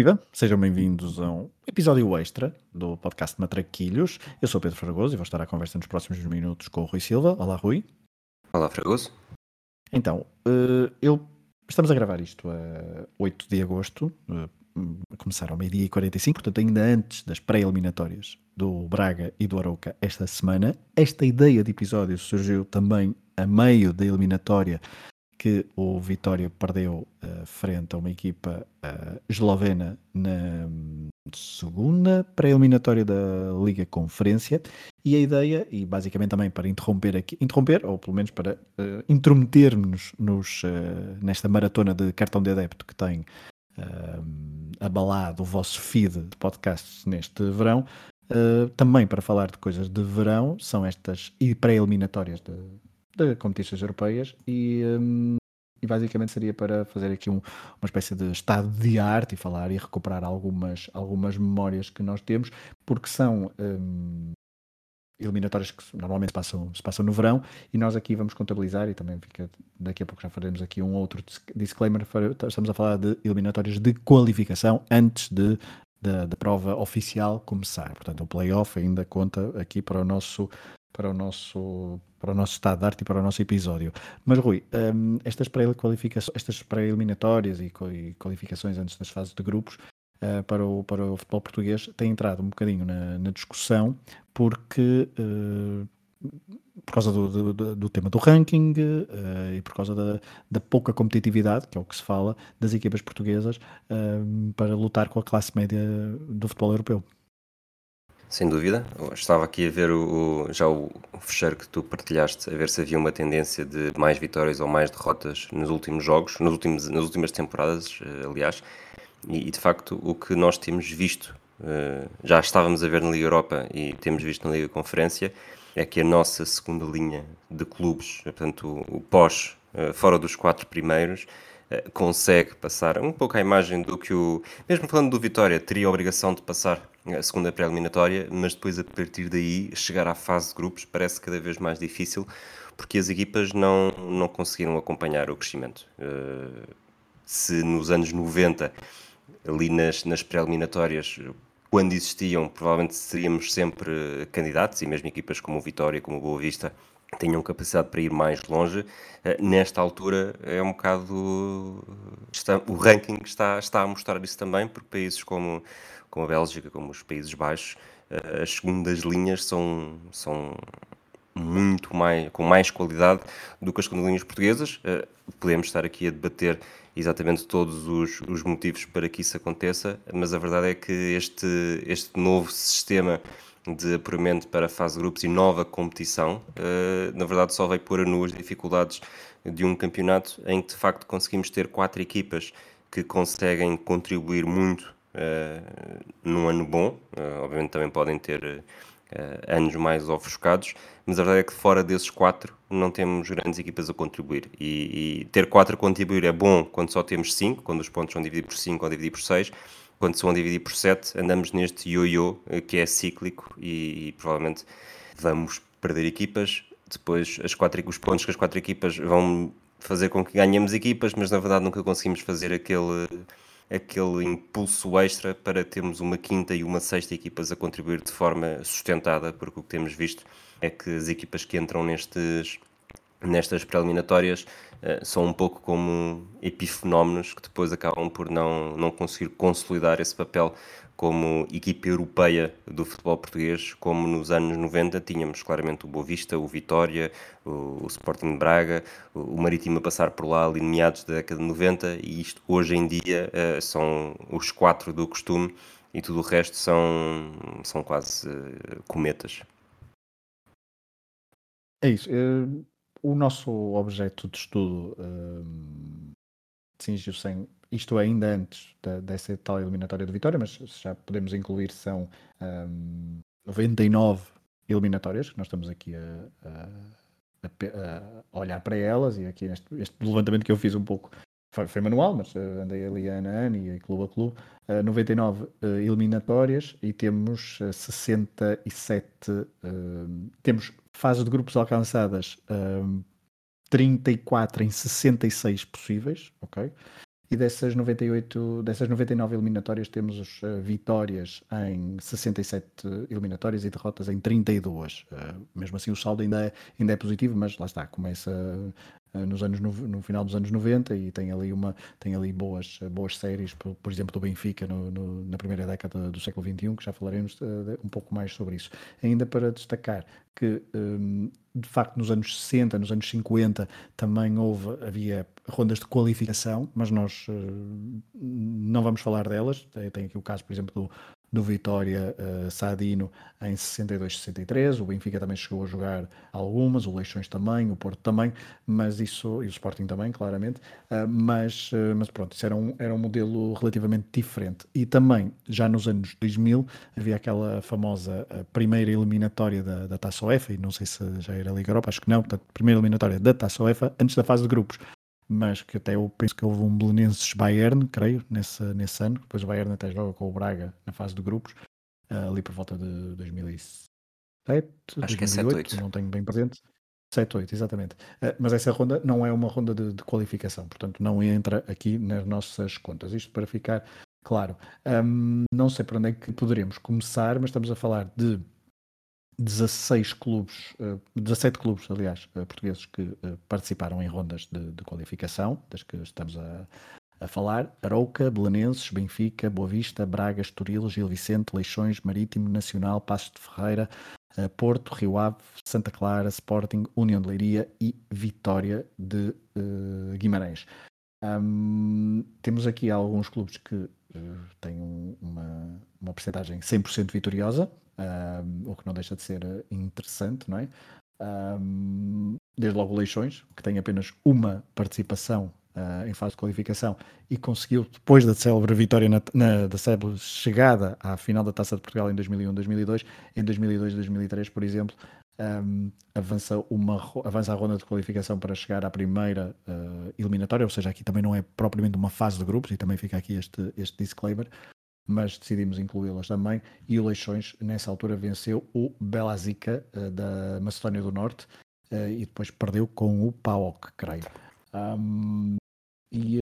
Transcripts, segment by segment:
Viva, sejam bem-vindos a um episódio extra do podcast Matraquilhos. Eu sou Pedro Fragoso e vou estar à conversa nos próximos minutos com o Rui Silva. Olá, Rui. Olá, Fragoso. Então, uh, eu, estamos a gravar isto a 8 de agosto, uh, começaram ao meio-dia e 45, portanto, ainda antes das pré-eliminatórias do Braga e do Arouca esta semana. Esta ideia de episódio surgiu também a meio da eliminatória que o Vitória perdeu uh, frente a uma equipa uh, eslovena na segunda pré-eliminatória da Liga Conferência. E a ideia, e basicamente também para interromper aqui, interromper, ou pelo menos para uh, intrometer-nos nos, nesta maratona de cartão de adepto que tem abalado o vosso feed de podcasts neste verão, também para falar de coisas de verão, são estas pré-eliminatórias de, de competições europeias e, um, e basicamente seria para fazer aqui um, uma espécie de estado de arte e falar e recuperar algumas, algumas memórias que nós temos, porque são um, eliminatórias que normalmente passam, se passam no verão e nós aqui vamos contabilizar e também fica, daqui a pouco já faremos aqui um outro disclaimer, estamos a falar de eliminatórias de qualificação antes de da, da, prova oficial começar. Portanto, o playoff ainda conta aqui para o nosso para o nosso para o nosso estado de arte e para o nosso episódio. Mas Rui, um, estas pré-qualificações, estas pré-eliminatórias e, e, qualificações antes das fases de grupos uh, para, o, para o futebol português têm entrado um bocadinho na, na discussão porque uh, por causa do, do, do, tema do ranking uh, e por causa da, da, pouca competitividade, que é o que se fala, das equipas portuguesas para lutar com a classe média do futebol europeu. Sem dúvida. Estava aqui a ver o, já o, fecheiro que tu partilhaste, a ver se havia uma tendência de mais vitórias ou mais derrotas nos últimos jogos, nos últimos, nas últimas temporadas, eh, aliás. E, e de facto, o que nós temos visto, uh, já estávamos a ver na Liga Europa e temos visto na Liga Conferência, é que a nossa segunda linha de clubes, portanto, o, o pós, fora dos quatro primeiros, consegue passar um pouco a imagem do que o. Mesmo falando do Vitória, teria a obrigação de passar a segunda pré-eliminatória, mas depois a partir daí chegar à fase de grupos parece cada vez mais difícil porque as equipas não, não conseguiram acompanhar o crescimento. Uh, se nos anos 90, ali nas, nas pré-eliminatórias, quando existiam, provavelmente seríamos sempre candidatos, e mesmo equipas como o Vitória, como o Boa Vista, tenham capacidade para ir mais longe. Uh, nesta altura é um bocado. Está, o ranking está, está a mostrar isso também, porque países como como a Bélgica, como os Países Baixos, eh, as segundas linhas são, são muito mais, com mais qualidade do que as segundas linhas portuguesas. Eh, podemos estar aqui a debater exatamente todos os, os motivos para que isso aconteça, mas a verdade é que este, este novo sistema de apuramento para a fase de grupos e nova competição, eh, na verdade só veio pôr a nu as dificuldades de um campeonato em que de facto conseguimos ter quatro equipas que conseguem contribuir muito uh, num ano bom. Uh, obviamente também podem ter uh, anos mais ofuscados, mas a verdade é que fora desses quatro não temos grandes equipas a contribuir. E, e, ter quatro a contribuir é bom quando só temos cinco, quando os pontos são divididos por cinco ou divididos por seis. Quando são divididos por sete, andamos neste ioiô que é cíclico e, e provavelmente vamos perder equipas. Depois, as quatro, os pontos que as quatro equipas vão fazer com que ganhemos equipas, mas na verdade nunca conseguimos fazer aquele aquele impulso extra para termos uma quinta e uma sexta equipas a contribuir de forma sustentada, porque o que temos visto é que as equipas que entram nestes, nestas preliminatórias uh, são um pouco como epifenómenos que depois acabam por não, não conseguir consolidar esse papel como equipa europeia do futebol português, como nos anos 90 tínhamos claramente o Boa Vista, o Vitória, o, o Sporting Braga, o, o Marítimo a passar por lá ali meados da década de 90 e isto hoje em dia uh, são os quatro do costume e tudo o resto são, são quase uh, cometas. É isso. O nosso objeto de estudo uh, cingiu-se isto ainda antes da, dessa tal eliminatória de Vitória, mas já podemos incluir, são um, 99 eliminatórias, que nós estamos aqui a, a, a, olhar para elas, e aqui este, este, levantamento que eu fiz um pouco foi, foi manual, mas uh, andei ali ano a ano e clube a clube, uh, 99 uh, eliminatórias e temos 67, hum, temos fases de grupos alcançadas 34 hum, em 66 possíveis, ok? e dessas 98, dessas 99 eliminatórias temos vitórias em 67 eliminatórias e derrotas em 32. Uh, mesmo assim o saldo ainda é, ainda é positivo, mas lá está, começa nos anos no, final dos anos 90 e tem ali uma tem ali boas boas séries, por, por exemplo do Benfica no, no, na primeira década do século XXI, que já falaremos um pouco mais sobre isso. Ainda para destacar que um, de facto nos anos 60, nos anos 50 também houve, havia rondas de qualificação, mas nós não vamos falar delas. Tem aqui o caso, por exemplo, do, Vitória uh, Sadino em 62-63, o Benfica também chegou a jogar algumas, o Leixões também, o Porto também, mas isso, e o Sporting também, claramente, uh, mas, uh, mas pronto, isso era um, era um modelo relativamente diferente. E também, já nos anos 2000, havia aquela famosa primeira eliminatória da, da Taça UEFA, e não sei se já era Liga Europa, acho que não, portanto, primeira eliminatória da Taça UEFA, antes da fase de grupos mas que até eu penso que houve um Belenenses Bayern, creio, nesse, nesse ano. Depois o Bayern até joga com o Braga na fase de grupos, uh, ali por volta de 2007. Acho 2008, que é 7, 8. Não tenho bem presente. 7, 8, exatamente. Uh, mas essa ronda não é uma ronda de, de, qualificação, portanto não entra aqui nas nossas contas. Isto para ficar claro. Um, não sei para onde é que poderemos começar, mas estamos a falar de 16 clubes, 17 eh, clubes, aliás, eh, portugueses que eh, participaram em rondas de, de qualificação, das que estamos a, a falar: Arouca, Belenenses, Benfica, Boa Vista, Braga, Estoril, Gil Vicente, Leixões, Marítimo, Nacional, Passos de Ferreira, Porto, Rio Ave, Santa Clara, Sporting, União de Leiria e Vitória de uh, Guimarães. Um, temos aqui alguns clubes que uh, têm um, uma, uma percentagem 100% vitoriosa, um, o que não deixa de ser eh, interessante, não é? Desde logo Leixões, que tem apenas uma participação uh, em fase de qualificação e conseguiu, depois da célebre vitória na, na, da célebre chegada à final da Taça de Portugal em 2001-2002, em 2002-2003, por exemplo, um, avança, uma, avança a ronda de qualificação para chegar à primeira uh, eliminatória, ou seja, aqui também não é propriamente uma fase de grupos, e também fica aqui este, este disclaimer, mas decidimos incluí-las também. E o Leixões, nessa altura, venceu o Belazica uh, da Macedónia do Norte uh, e depois perdeu com o PAOK, creio. Um, e,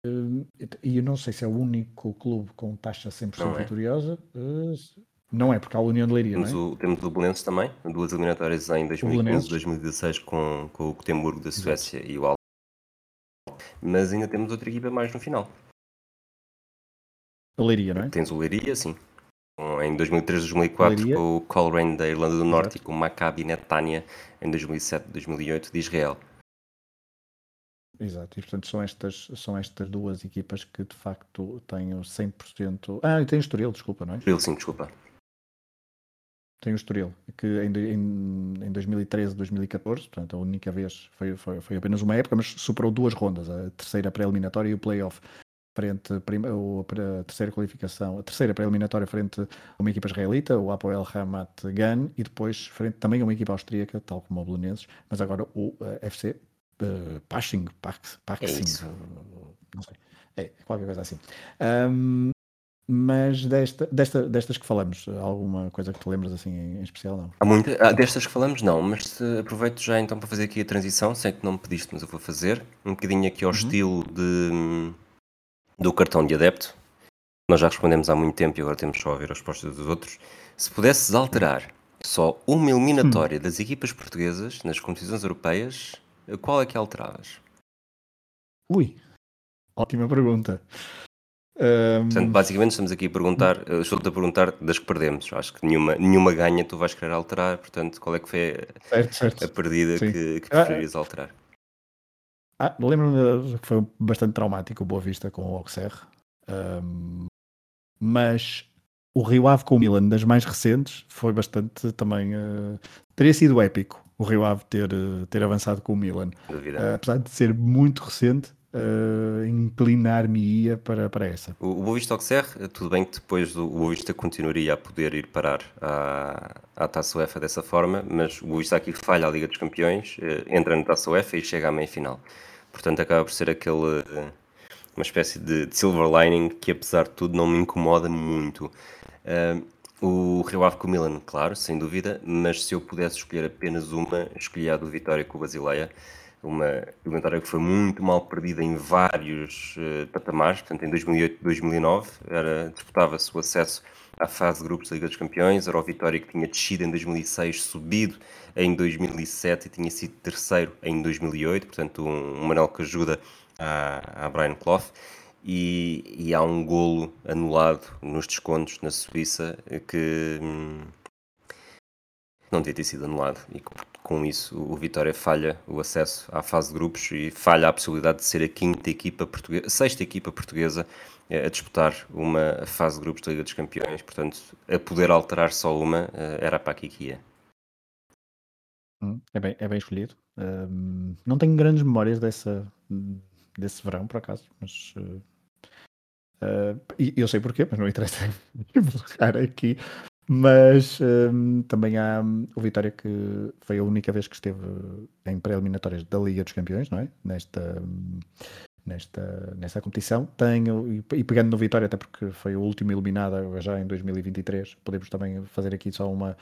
e eu não sei se é o único clube com taxa 100% não é. Não é, porque há a União de Leiria, temos não é? O, temos o Belenenses também, duas eliminatórias em 2015 2016 com, com o Gotemburgo da Suécia Exato. e o Al. Mas ainda temos outra equipa mais no final. A Leiria, não é? Tens o Leiria, sim. Em 2003, 2004 com o Coleraine da Irlanda do Norte Exato. e com o Maccabi Netanya em 2007, 2008 de Israel. Exato, e portanto são estas, são estas duas equipas que de facto têm o 100%. Ah, e tem o Estoril, desculpa, não é? Estoril, sim, desculpa. Tem o Estoril, que em, em, em 2013, 2014, portanto a única vez, foi, foi, foi apenas uma época, mas superou duas rondas, a terceira pré-eliminatória e o playoff frente a terceira qualificação, a terceira pré-eliminatória frente a uma equipa israelita, o Apoel Ramat Gan, e depois frente também a uma equipa austríaca, tal como o Belenenses, mas agora o eh, FC uh, eh, Paching, Paxing, é não sei, é qualquer coisa assim. Um, mas desta, desta, destas que falamos, alguma coisa que te lembras assim em, especial? Não? Há muita, ah, destas que falamos, não, mas aproveito já então para fazer aqui a transição. Sei que não me pediste, mas eu vou fazer um bocadinho aqui ao uhum. estilo de do cartão de adepto. Nós já respondemos há muito tempo e agora temos só a ouvir as respostas dos outros. Se pudesses alterar só uma eliminatória hum. das equipas portuguesas nas competições europeias, qual é que alteravas? Ui, ótima pergunta. Um... Portanto, basicamente estamos aqui a perguntar, estou-te a perguntar das que perdemos. Acho que nenhuma, nenhuma ganha tu vais querer alterar, portanto, qual é que foi a, certo, certo. a perdida que, que ah, preferirias alterar? Ah, Lembro-me que foi bastante traumático o Boa Vista com o Auxerre. Um, mas o Rio Ave com o Milan, das mais recentes, foi bastante também. Uh, teria sido épico o Rio Ave ter, uh, ter avançado com o Milan. Uh, apesar de ser muito recente, uh, inclinar-me-ia para, para essa. O, o Boa Vista Auxerre, tudo bem que depois o Boa Vista continuaria a poder ir parar à, à Taça UEFA dessa forma, mas o Boa Vista aqui falha a Liga dos Campeões, entra na Taça UEFA e chega à meia-final. Portanto, acaba por ser aquele uma espécie de, de, silver lining que, apesar de tudo, não me incomoda muito. Uh, o Rio Ave com o Milan, claro, sem dúvida, mas se eu pudesse escolher apenas uma, escolhia a do Vitória com o Basileia. Uma eliminatória que foi muito mal perdida em vários uh, patamares, portanto em 2008 2009 disputava-se o acesso à fase de grupos da Liga dos Campeões, era o Vitória que tinha descido em 2006, subido em 2007 e tinha sido terceiro em 2008, portanto um, um Manel que ajuda a, a Brian Clough. E, e, há um golo anulado nos descontos na Suíça que hum, não devia ter sido anulado e com isso o Vitória falha o acesso à fase de grupos e falha a possibilidade de ser a quinta equipa portuguesa, sexta equipa portuguesa eh, a disputar uma fase de grupos da Liga dos Campeões, portanto a poder alterar só uma eh, era para aqui que ia. Hum, é bem, é bem escolhido. Um, não tenho grandes memórias dessa, desse verão, por acaso, mas uh, eu sei porquê, mas não interessa aqui. Mas um, também há um, o Vitória que foi a única vez que esteve em pré-eliminatórias da Liga dos Campeões, não é? Nesta, hum, nesta, nesta competição. Tenho, e, pegando no Vitória, até porque foi o último eliminado já em 2023, podemos também fazer aqui só uma,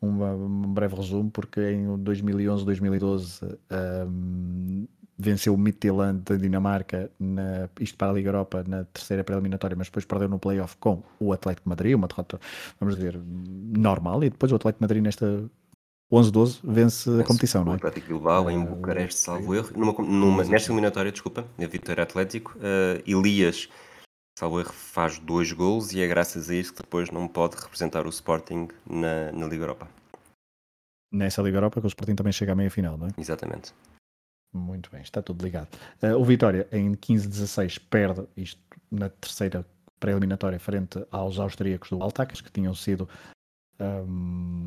uma um breve resumo, porque em 2011, 2012 um, venceu o Midtjylland da Dinamarca, na, isto para a Liga Europa, na terceira pré-eliminatória, mas depois perdeu no playoff com o Atlético Madrid, uma derrota, vamos dizer, normal, e depois o Atlético Madrid nesta 11-12 vence a competição, não é? O Atlético Bilbao em Bucareste, salvo erro, numa, numa, nesta eliminatória, desculpa, a vitória Atlético, uh, Elias, salvo erro, faz dois gols e é graças a isso que depois não pode representar o Sporting na, na Liga Europa. Nessa Liga Europa que o Sporting também chega à meia-final, não é? Exatamente. Muito bem, está tudo ligado. Uh, o Vitória em 15-16 perde isto na terceira pré-eliminatória frente aos austríacos do Altax, que tinham sido um,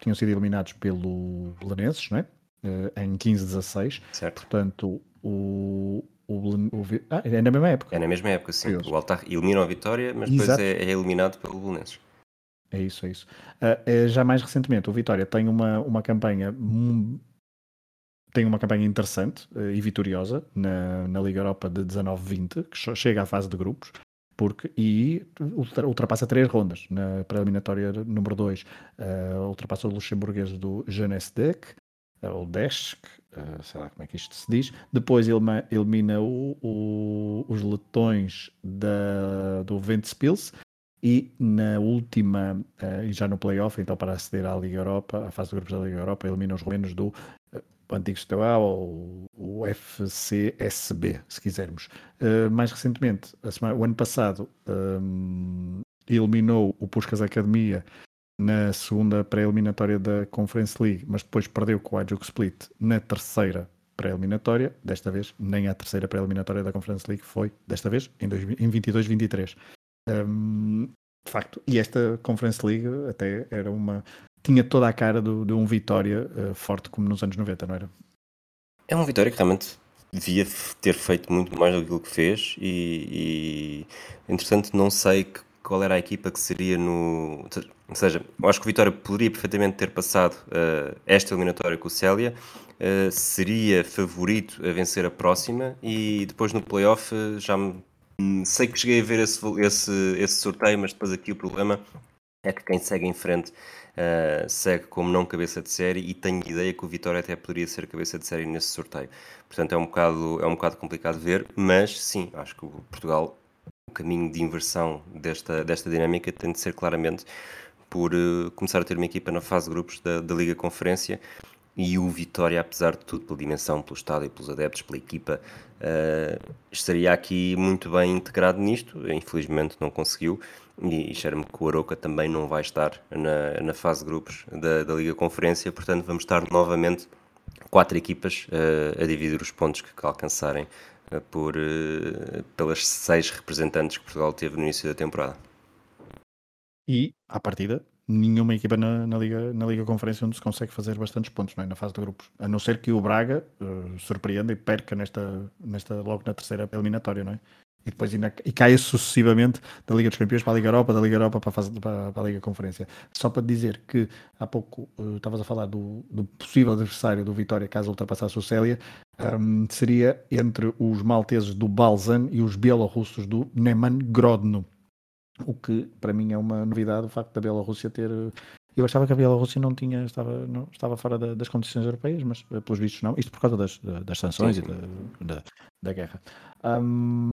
tinham sido eliminados pelo Belenenses, não é? Uh, em 15-16. Certo. Portanto, o, o, o, ah, é na mesma época. É na mesma época, sim. O Altar elimina a Vitória, mas depois é, é, eliminado pelo Belenenses. É isso, é isso. Uh, já mais recentemente, o Vitória tem uma, uma campanha tem uma campanha interessante uh, e vitoriosa na, na Liga Europa de 19-20, que chega à fase de grupos, porque e ultrapassa três rondas. Na pré-eliminatória número 2, uh, eh, ultrapassa o luxemburguês do Jeunesse Deck, uh, ou Desk, uh, sei lá como é que isto se diz. Depois elimina, elimina o, o, os letões da, do Ventspils. E na última, e já no playoff, então para aceder à Liga Europa, à fase de grupos da Liga Europa, elimina os romenos do antigo Steaua ou o FCSB, se quisermos. Uh, mais recentemente, semana, o ano passado, um, eliminou o Puskas Academia na segunda pré-eliminatória da Conference League, mas depois perdeu com o Ajax Split na terceira pré-eliminatória. Desta vez, nem a terceira pré-eliminatória da Conference League foi, desta vez, em, em 22-23. Um, de facto, e esta Conference League até era uma tinha toda a cara do, de um Vitória uh, forte como nos anos 90, não era? É um Vitória que realmente devia ter feito muito mais do que fez e, e entretanto não sei que, qual era a equipa que seria no... Ou seja, eu acho que o Vitória poderia perfeitamente ter passado uh, esta eliminatória com o Célia, uh, seria favorito a vencer a próxima e depois no playoff já me... sei que cheguei a ver esse, esse, esse sorteio, mas depois aqui o problema é que quem segue em frente uh, segue como não cabeça de série e tenho ideia que o Vitória até poderia ser cabeça de série nesse sorteio. Portanto, é um bocado, é um bocado complicado ver, mas sim, acho que o Portugal, o caminho de inversão desta, desta dinâmica tem de ser claramente por uh, começar a ter uma equipa na fase de grupos da, da Liga Conferência e o Vitória, apesar de tudo, pela dimensão, pelo estádio, pelos adeptos, pela equipa, uh, estaria aqui muito bem integrado nisto. Infelizmente não conseguiu e, e cheira-me que o Aroca também não vai estar na, na fase de grupos da, da Liga Conferência, portanto vamos estar novamente quatro equipas uh, a dividir os pontos que, alcançarem uh, por, pelas seis representantes que Portugal teve no início da temporada. E, à partida, nenhuma equipa na, na, Liga, na Liga Conferência onde se consegue fazer bastantes pontos é? na fase de grupos. A não ser que o Braga uh, surpreenda e perca nesta, nesta, logo na terceira eliminatória, não é? E depois ainda, e caia sucessivamente da Liga dos Campeões para a Liga Europa, da Liga Europa para a, fase, para, para a Liga Conferência. Só para dizer que há pouco uh, estavas a falar do, do, possível adversário do Vitória caso ultrapassasse o Célia, um, seria entre os malteses do Balzan e os bielorrussos do Neman Grodno o que para mim é uma novidade o facto da Bielorrússia ter Eu achava que a Bielorrússia não tinha, estava, não, estava fora da, das competições europeias, mas eh, pelos vistos não. Isto por causa das, das sanções sim, sim. e da, da, da guerra. Um,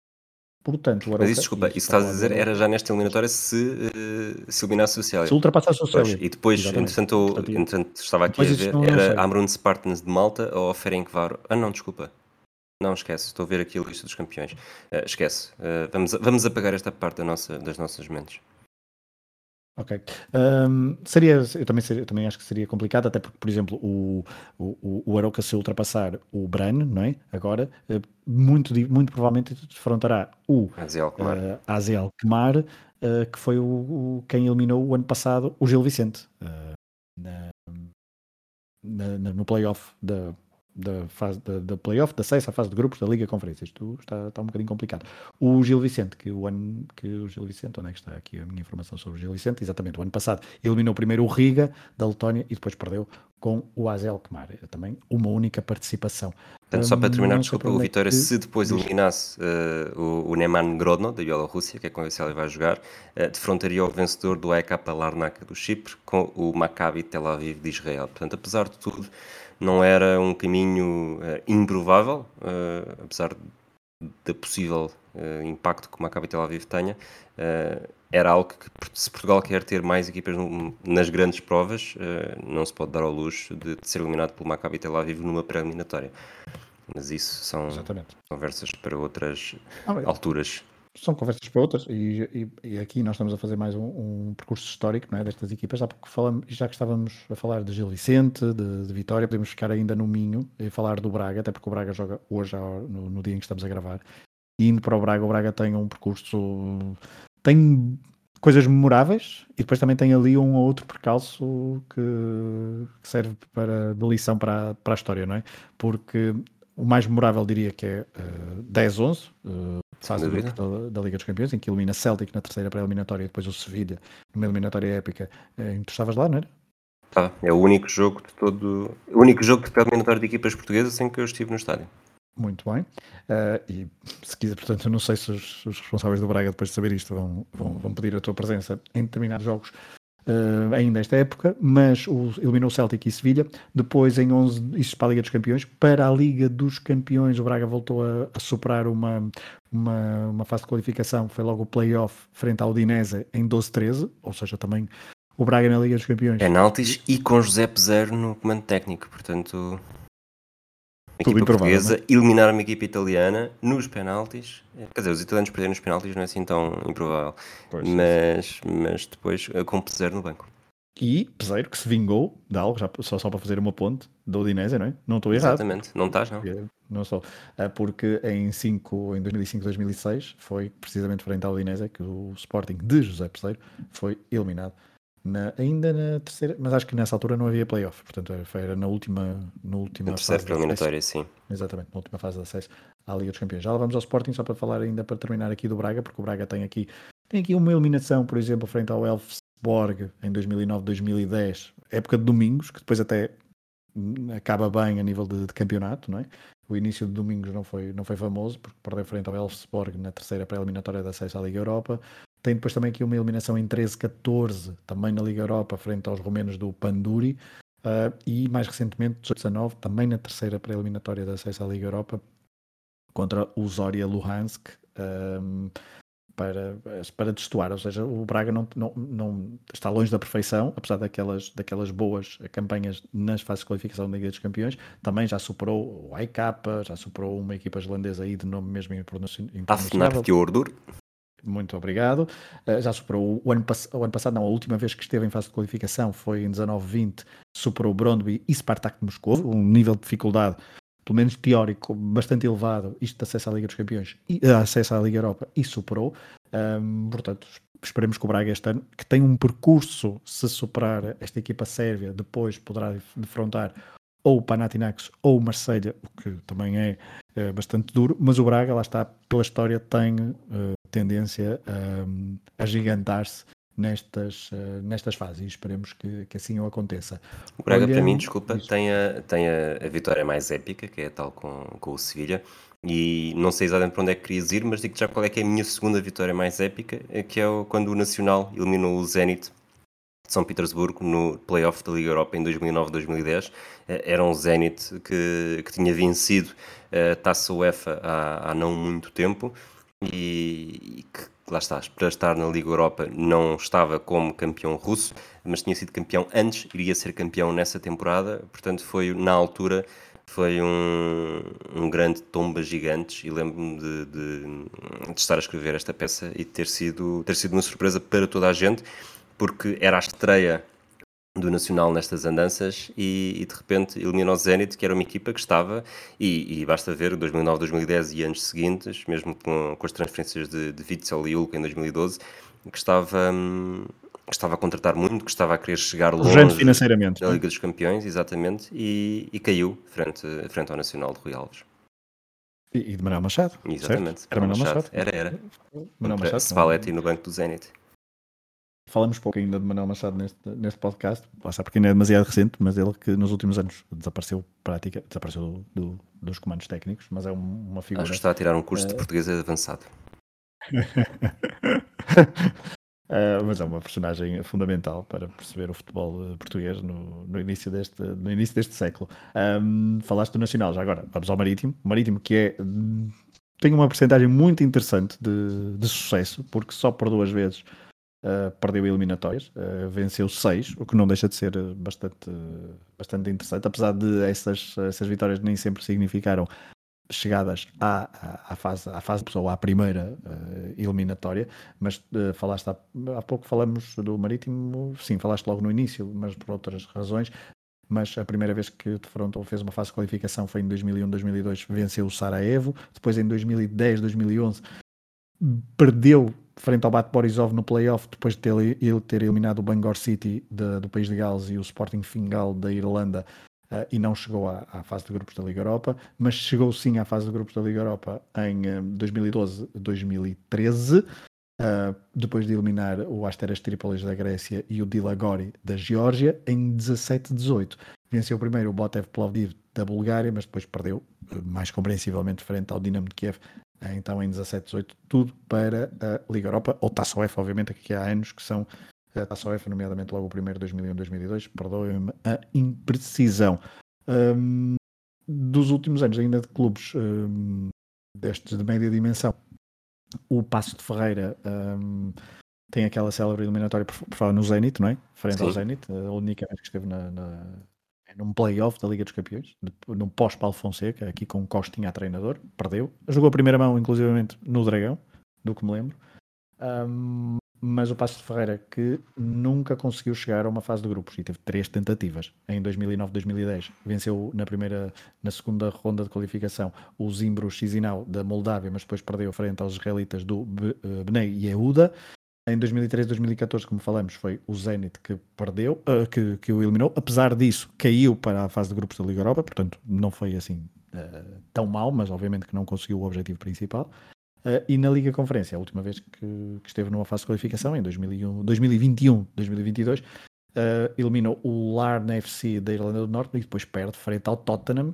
portanto, Mas isso, desculpa, isso que estás a dizer era já nesta eliminatória se, uh, se eliminasse o Célia. Se ultrapassasse o Célia. E depois, entretanto, entretanto, estava aqui a ver, era Amrun Spartans de Malta ou Ferencváro. Ah não, desculpa. Não, esquece, estou a ver aqui a lista dos campeões. Uh, esquece, uh, vamos, vamos apagar esta parte da nossa, das nossas mentes. Ok. Um, seria, eu também, seria, também acho que seria complicado, até porque, por exemplo, o, o, o Aroca se ultrapassar o Bran, não é? Agora, uh, muito, muito provavelmente defrontará o Aziel Kemar, uh, Kemar uh, que foi o, o, quem eliminou o ano passado o Gil Vicente na, na, no playoff da, da fase da, da playoff, da à fase de grupos da Liga Conferência. Isto está, está um bocadinho complicado. O Gil Vicente, que o ano que o Gil Vicente, onde é que está aqui a minha informação sobre o Gil Vicente? Exatamente, o ano passado eliminou primeiro o Riga da Letónia e depois perdeu com o Azel Kemar. É também uma única participação. Portanto, só para terminar, desculpa, o é Vitória, se depois eliminasse uh, o, o Neman Grodno, da Bielorrússia, que é com esse ele vai jogar, uh, defrontaria o vencedor do AEK Larnaca do Chipre com o Maccabi Tel Aviv de Israel. Portanto, apesar de tudo, não era um caminho uh, improvável, uh, apesar do possível uh, impacto que o Maccabi Tel Aviv tenha, era algo que se Portugal quer ter mais equipas no, nas grandes provas, não se pode dar ao luxo de, de ser eliminado pelo Maccabi Tel Aviv numa pré-eliminatória. Mas isso são Exatamente. conversas para outras ah, alturas são conversas para outras, e, e, e, aqui nós estamos a fazer mais um, um percurso histórico é, destas equipas, já, porque falamos, já que estávamos a falar de Gil Vicente, de, de, Vitória, podemos ficar ainda no Minho e falar do Braga, até porque o Braga joga hoje, no, no dia em que estamos a gravar, e indo para o Braga, o Braga tem um percurso, tem coisas memoráveis e depois também tem ali um ou outro percalço que, que serve para, de lição para, para a história, não é? Porque o mais memorável diria que é uh, 10-11, uh, fase da, da, Liga dos Campeões, em que elimina Celtic na terceira pré-eliminatória e depois o Sevilha numa eliminatória épica. Uh, tu estavas lá, não era? Ah, é o único jogo de todo. O único jogo de pré-eliminatória de equipas portuguesas em que eu estive no estádio. Muito bem. Uh, e se quiser, portanto, eu não sei se os, os, responsáveis do Braga, depois de saber isto, vão, vão, vão pedir a tua presença em determinados jogos uh, ainda esta época, mas o, eliminou o Celtic e Sevilha. Depois, em 11, isso para a Liga dos Campeões. Para a Liga dos Campeões, o Braga voltou a, a superar uma, uma, uma fase de qualificação, foi logo o play-off frente ao Udinese em 12-13, ou seja, também o Braga na Liga dos Campeões. Penaltis e com José Pezero no comando técnico, portanto equipa portuguesa é? eliminar uma equipa italiana nos penaltis. Quer dizer, os italianos perderem nos penaltis não é assim tão improvável. Pois, mas, mas depois eh, com Peseiro no banco. E Peseiro que se vingou de algo, já, só, só para fazer uma ponte, da Udinese, não é? Não estou errado. Exatamente, não estás, não. Não sou. Eh, porque em, 5, em 2005, 2006 foi precisamente frente à Udinese que o Sporting de José Peseiro foi eliminado na, ainda na terceira, mas acho que nessa altura não havia playoff, portanto era, era na última, na última na terceira preliminatória, sim. Exatamente, na última fase de acesso à Liga dos Campeões. Já lá vamos ao Sporting, só para falar ainda para terminar aqui do Braga, porque o Braga tem aqui, tem aqui uma eliminação, por exemplo, frente ao Elfsborg em 2009, 2010, época de domingos, que depois até acaba bem a nível de, de campeonato, não é? O início de domingos não foi, não foi famoso, porque perdeu frente ao Elfsborg na terceira pré-eliminatória de acesso à Liga Europa. Tem depois também aqui uma eliminação em 13-14, também na Liga Europa, frente aos romenos do Panduri. Uh, e mais recentemente, 18-19, também na terceira pré-eliminatória de acesso à Liga Europa, contra o Zoria Luhansk, um, para, para destoar. Ou seja, o Braga não, não, não, está longe da perfeição, apesar daquelas, daquelas boas campanhas nas fases de qualificação da Liga dos Campeões. Também já superou o AIK, já superou uma equipa islandesa aí de nome mesmo internacional. Fjordur. Muito obrigado. Uh, já superou o ano, o ano, passado, não, a última vez que esteve em fase de qualificação foi em 19-20, superou Brondby e Spartak de Moscou, um nível de dificuldade, pelo menos teórico, bastante elevado, isto de acesso à Liga dos Campeões, e uh, acesso à Liga Europa, e superou. Um, portanto, esperemos que o Braga este ano, que tem um percurso, se superar esta equipa sérvia, depois poderá defrontar ou o Panathinaikos ou o Marselha, o que também é, é, bastante duro, mas o Braga, lá está, pela história, tem uh, tendência a, a gigantar-se nestas, uh, nestas fases e esperemos que, que assim o aconteça. O Braga, para mim, desculpa, tem, a, tem a, a, vitória mais épica, que é a tal com, com o Sevilha, e não sei exatamente para onde é que querias ir, mas digo já qual é que é a minha segunda vitória mais épica, que é quando o Nacional eliminou o Zenit de São Petersburgo no playoff da Liga Europa em 2009-2010. Era um Zenit que, que tinha vencido a Taça UEFA há, há não muito tempo e, e que lá está, para estar na Liga Europa não estava como campeão russo, mas tinha sido campeão antes, iria ser campeão nessa temporada, portanto foi na altura foi um, um grande tomba gigantes e lembro-me de, de, de, estar a escrever esta peça e ter sido, ter sido uma surpresa para toda a gente, porque era a estreia do Nacional nestas andanças e, e de repente eliminou o Zenit, que era uma equipa que estava, e, e basta ver 2009, 2010 e anos seguintes, mesmo com, com as transferências de, de Witzel e Ulk em 2012, que estava, hum, que estava a contratar muito, que estava a querer chegar longe financeiramente, da Liga dos Campeões, exatamente, e, e caiu frente, frente ao Nacional de Rui Alves. E, de Manuel Machado. Exatamente. Era Manuel Machado. Machado. Era, era. Manuel Machado. Spalletti no banco do Zenit. Falamos pouco ainda de Manuel Machado neste, neste podcast, passa porque ainda é demasiado recente, mas ele que nos últimos anos desapareceu prática, desapareceu do, do, dos comandos técnicos, mas é uma figura. Acho que está a tirar um curso uh... de português avançado. Uh, mas é uma personagem fundamental para perceber o futebol português no, no, início, deste, no início deste século. Um, falaste do Nacional, já agora vamos ao Marítimo. O Marítimo que é, tem uma porcentagem muito interessante de, de sucesso, porque só por duas vezes Uh, perdeu eliminatórias, uh, venceu seis, o que não deixa de ser bastante, bastante interessante, apesar de essas, essas vitórias nem sempre significaram chegadas à, à, fase, à fase ou à primeira uh, eliminatória, mas falaste há, há, pouco falamos do Marítimo, sim, falaste logo no início, mas por outras razões, mas a primeira vez que o Toronto fez uma fase de qualificação foi em 2001, 2002, venceu o Sarajevo, depois em 2010, 2011 perdeu frente ao Bat Borisov no playoff, depois de ter, ele ter eliminado o Bangor City de, do país de Gales e o Sporting Fingal da Irlanda, uh, e não chegou à, à, fase de grupos da Liga Europa, mas chegou sim à fase de grupos da Liga Europa em 2012-2013. Uh, eh, depois de eliminar o Asteras Trípolis da Grécia e o Dilagori da Geórgia, em 17-18. Venceu primeiro o Botev Plovdiv da Bulgária, mas depois perdeu, eh, mais compreensivelmente, frente ao Dinamo de Kiev então em 17, 18, tudo para a Liga Europa, ou Taça UEFA, obviamente, que há anos que são a Taça UEFA, nomeadamente logo o primeiro 2001, 2002, perdoem-me a imprecisão. Um, dos últimos anos, ainda de clubes um, destes de média dimensão, o Passo de Ferreira um, tem aquela célebre eliminatória por, por falar no Zenit, não é? Frente Sim. ao Zenit, a única vez que esteve na, na num playoff da Liga dos Campeões, num pós-Paulo Fonseca, aqui com Costinha a treinador, perdeu. Jogou a primeira mão, inclusivamente, no Dragão, do que me lembro. Um, mas o Passo de Ferreira, que nunca conseguiu chegar a uma fase de grupos e teve três tentativas em 2009-2010. Venceu na primeira, na segunda ronda de qualificação o Zimbro Chisinau da Moldávia, mas depois perdeu frente aos israelitas do eh, Bnei Yehuda. Em 2013, 2014, como falamos, foi o Zenit que perdeu, uh, que, que o eliminou. Apesar disso, caiu para a fase de grupos da Liga Europa, portanto, não foi assim uh, tão mal, mas obviamente que não conseguiu o objetivo principal. Uh, e na Liga Conferência, a última vez que, que, esteve numa fase de qualificação, em 2001, 2021, 2022, eliminou o Larn FC da Irlanda do Norte e depois perde frente ao Tottenham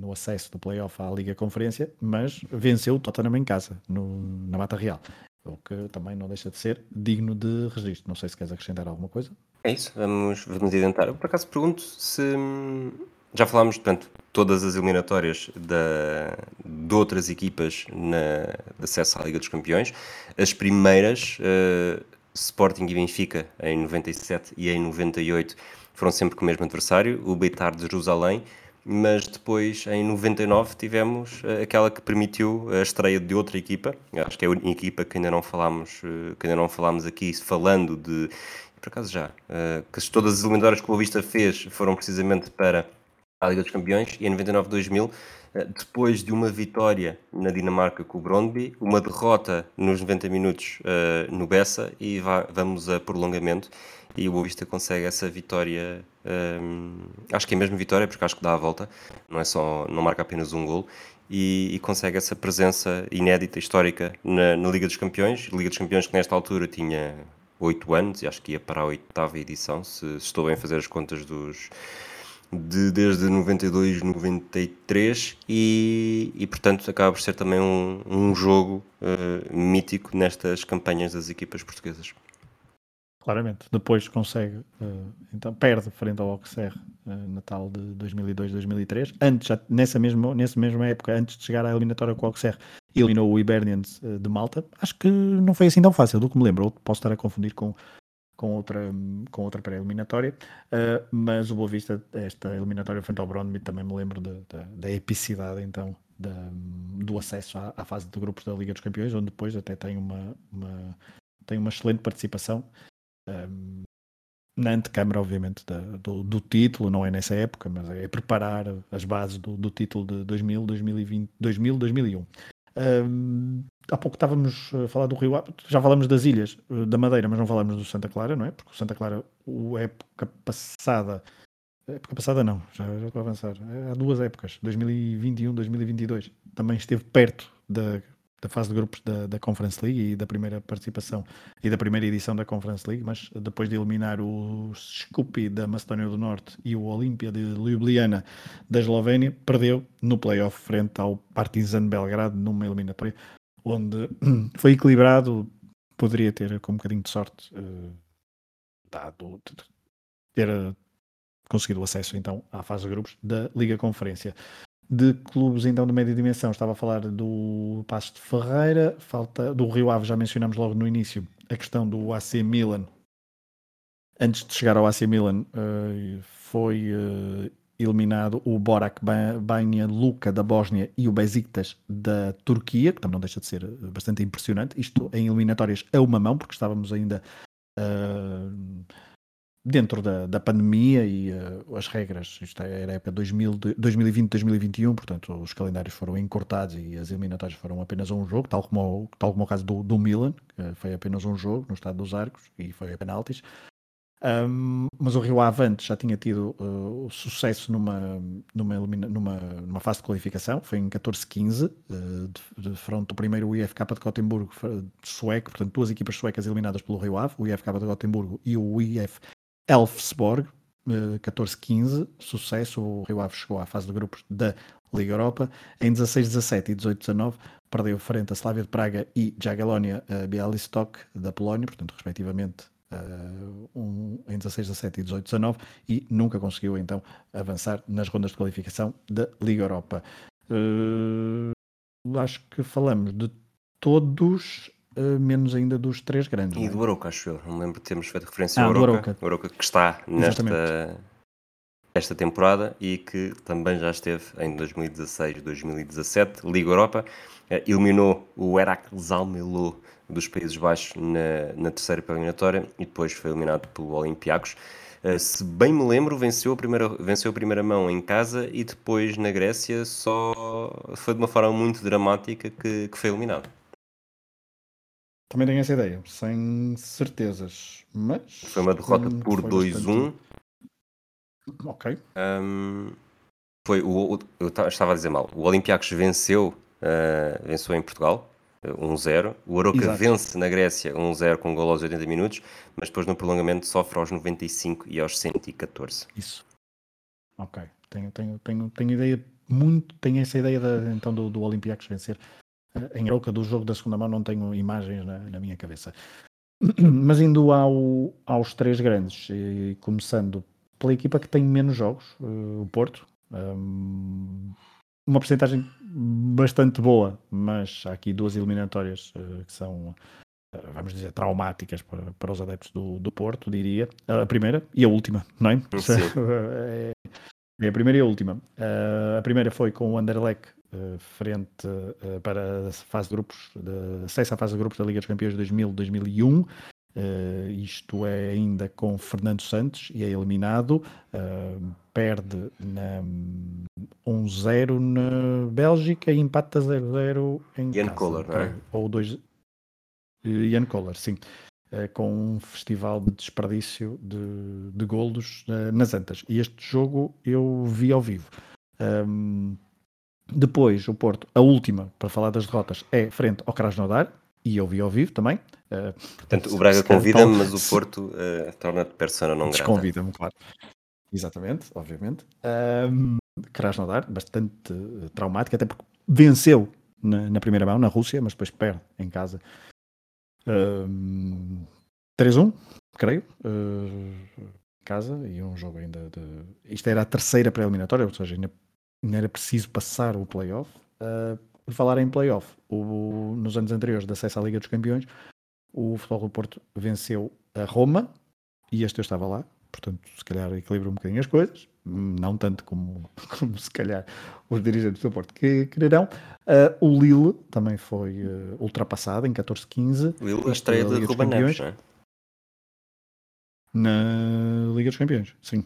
no acesso do playoff à Liga Conferência, mas venceu o Tottenham em casa, no, na Mata Real o que também não deixa de ser digno de registro. Não sei se queres acrescentar alguma coisa. É isso, vamos, vamos identificar. Eu, por acaso pergunto se já falámos, portanto, todas as eliminatórias da, de outras equipas na, de acesso à Liga dos Campeões. As primeiras, uh, Sporting e Benfica, em 97 e em 98, foram sempre com o mesmo adversário, o Beitar de Jerusalém, mas depois em 99 tivemos eh, aquela que permitiu a estreia de outra equipa, acho que é a única equipa que ainda não falámos, eh, que ainda não falámos aqui, falando de, por acaso já, eh, que todas as eliminatórias que o Boavista fez foram precisamente para a Liga dos Campeões e em 99-2000 depois de uma vitória na Dinamarca com o Brondby, uma derrota nos 90 minutos no Bessa e vamos a prolongamento e o Boa Vista consegue essa vitória, um, acho que é mesmo vitória, porque acho que dá a volta, não é só, não marca apenas um gol, e, e consegue essa presença inédita, histórica na, na, Liga dos Campeões, Liga dos Campeões que nesta altura tinha 8 anos, e acho que ia para a oitava edição, se, se estou bem a fazer as contas dos... De, desde 92, 93 e, e portanto acaba por ser também um, um jogo uh, mítico nestas campanhas das equipas portuguesas. Claramente. Depois consegue, uh, então perde frente ao Auxerre uh, Natal de 2002-2003. Antes, nessa, mesma, nessa mesma época, antes de chegar à eliminatória com o Auxerre, eliminou o Hibernians uh, de Malta. Acho que não foi assim tão fácil, do que me lembro. Ou posso estar a confundir com, com outra, com outra pré-eliminatória. Uh, mas o Boa Vista, esta eliminatória frente ao Brondby, também me lembro de, de, da epicidade, então, da, do acesso à, à, fase de grupos da Liga dos Campeões, onde depois até tem uma, uma tem uma excelente participação um, na antecâmara, obviamente, da, do, do, título, não é nessa época, mas é preparar as bases do, do título de 2000, 2020, 2000, 2001. Um, há pouco estávamos a falar do Rio Ave, já falamos das ilhas eh, da Madeira, mas não falamos do Santa Clara, não é? Porque o Santa Clara, a época passada, época passada não, já, já estou a avançar, há duas épocas, 2021, 2022, também esteve perto da da fase de grupos da, da Conference League e da primeira participação e da primeira edição da Conference League, mas depois de eliminar o Skupi da Macedónia do Norte e o Olimpia de Ljubljana da Eslovénia, perdeu no playoff frente ao Partizan Belgrado numa eliminatória onde foi equilibrado, poderia ter com um bocadinho de sorte uh, dado ter conseguido o acesso então à fase de grupos da Liga Conferência de clubes então de média dimensão, estava a falar do Passo de Ferreira, falta do Rio Ave, já mencionamos logo no início a questão do AC Milan. Antes de chegar ao AC Milan, uh, foi uh, eliminado o Borak Banja Luka da Bósnia e o Besiktas da Turquia, que também não deixa de ser bastante impressionante. Isto em eliminatórias a uma mão, porque estávamos ainda. Uh, dentro da, da pandemia e uh, as regras, isto é, era a época 2020-2021, portanto os calendários foram encurtados e as eliminatórias foram apenas um jogo, tal como, tal como o caso do, do Milan, que foi apenas um jogo no estado dos Arcos e foi a penaltis. Um, mas o Rio Avante já tinha tido uh, sucesso numa, numa, numa, numa fase de qualificação, foi em 14-15, uh, de, de frente do primeiro IFK de Gotemburgo sueco, portanto duas equipas suecas eliminadas pelo Rio Ave, o IFK de Gotemburgo e o IF Elfsborg, 14-15, eh, sucesso. O Rio Ave chegou à fase de grupos da Liga Europa. Em 16-17 e 18-19, perdeu frente a Slavia de Praga e Jagiellonia uh, Bialystok da Polónia, portanto, respectivamente, uh, um, em 16-17 e 18-19, e nunca conseguiu então avançar nas rondas de qualificação da Liga Europa. Uh, acho que falamos de todos menos ainda dos três grandes. E é? do Aroca, acho eu. Não me lembro de termos feito referência ah, ao Aroca. O Aroca que está nesta esta temporada e que também já esteve em 2016-2017, Liga Europa, uh, eliminou o Heracles Almelo dos Países Baixos na, na terceira eliminatória e depois foi eliminado pelo Olympiacos. Uh, se bem me lembro, venceu a, primeira, venceu a primeira mão em casa e depois na Grécia só foi de uma forma muito dramática que, que foi eliminado. Também tenho essa ideia, sem certezas. Mas. Foi uma derrota por 2-1. Ok. Um, foi o, o, eu estava a dizer mal. O Olympiacos venceu, uh, venceu em Portugal, 1-0. O Aroca vence na Grécia 1-0 com um gol aos 80 minutos, mas depois no prolongamento sofre aos 95 e aos 114. Isso. Ok. Tenho, tenho, tenho, tenho ideia muito, tenho essa ideia de, então do, do Olympiacos vencer em Aroca do jogo da segunda mão não tenho imagens na, na minha cabeça. Mas indo ao, aos três grandes, e começando pela equipa que tem menos jogos, uh, o Porto, um, uma porcentagem bastante boa, mas há aqui duas eliminatórias uh, que são, uh, vamos dizer, traumáticas para, para os adeptos do, do Porto, diria. A primeira e a última, não é? é, é a primeira e a última. a primeira foi com o Anderlecht eh, frente uh, para a fase de grupos, de acesso à fase de grupos da Liga dos Campeões de 2000-2001. Uh, isto é ainda com Fernando Santos e é eliminado. Uh, perde na 1-0 na Bélgica e empata 0-0 em Ian casa. Kohler, não é? Ou dois... Ian Kohler, sim. Uh, com um festival de desperdício de, de golos nas Antas. E este jogo eu vi ao vivo. Um, depois, o Porto, a última, para falar das derrotas, é frente ao Krasnodar, e eu vi ao vivo também. Uh, Portanto, o Braga convida-me, mas o Porto uh, torna-te persona não grata. Desconvida-me, claro. Exatamente, obviamente. Um, Krasnodar, bastante uh, traumático, até porque venceu na, na, primeira mão, na Rússia, mas depois perde em casa. Um, 3-1, creio, uh, casa, e um jogo ainda de. Isto era a terceira pré-eliminatória, ou seja, ainda, ainda, era preciso passar o playoff. Uh, falar em playoff, o, nos anos anteriores de acesso à Liga dos Campeões, o Futebol do Porto venceu a Roma, e este eu estava lá, portanto, se calhar equilibra um bocadinho as coisas, não tanto como, como se calhar os dirigentes do Porto que quererão. Uh, o Lille também foi uh, ultrapassado em 14-15. Lille, a estreia de Ruben Neves, não é? Na Liga dos Campeões, sim.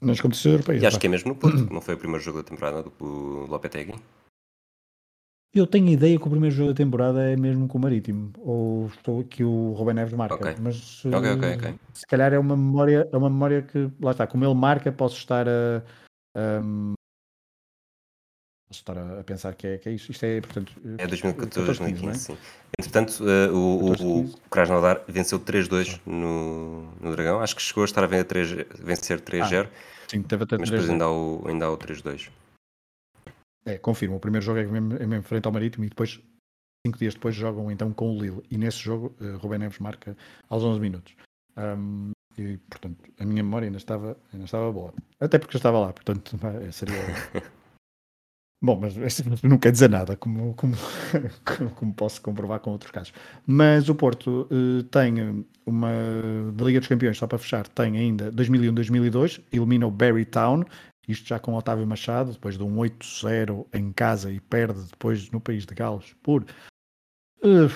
Nas competições europeias. E acho que é mesmo no Porto, não foi o primeiro jogo da temporada do Lopetegui? Eu tenho a ideia que o primeiro jogo da temporada é mesmo com o Marítimo, ou estou que o Ruben Neves marca, okay. mas okay, okay, se calhar é uma memória, é uma memória que lá está, como ele marca, posso estar a, a posso estar a, pensar que é, que é isso. Isto é, portanto, é 2014, 2015, é? sim. Entretanto, uh, o, o, o Krasnodar venceu 3-2 no, no Dragão. Acho que chegou a estar a vencer 3-0. Ah, sim, teve até mas depois ainda há o, ainda há o 3-2. É, confirmo. O primeiro jogo é mesmo, é mesmo frente ao Marítimo e depois, cinco dias depois, jogam então com o Lille. E nesse jogo, uh, Rubén Neves marca aos 11 minutos. Um, e, portanto, a minha memória ainda estava, ainda estava boa. Até porque eu estava lá, portanto, seria. Bom, mas não quer dizer nada, como, como, como posso comprovar com outros casos. Mas o Porto uh, tem uma da Liga dos Campeões, só para fechar, tem ainda 2001-2002, elimina o Barry Town isto já com Otávio Machado, depois de um 8-0 em casa e perde depois no país de Gales por uh,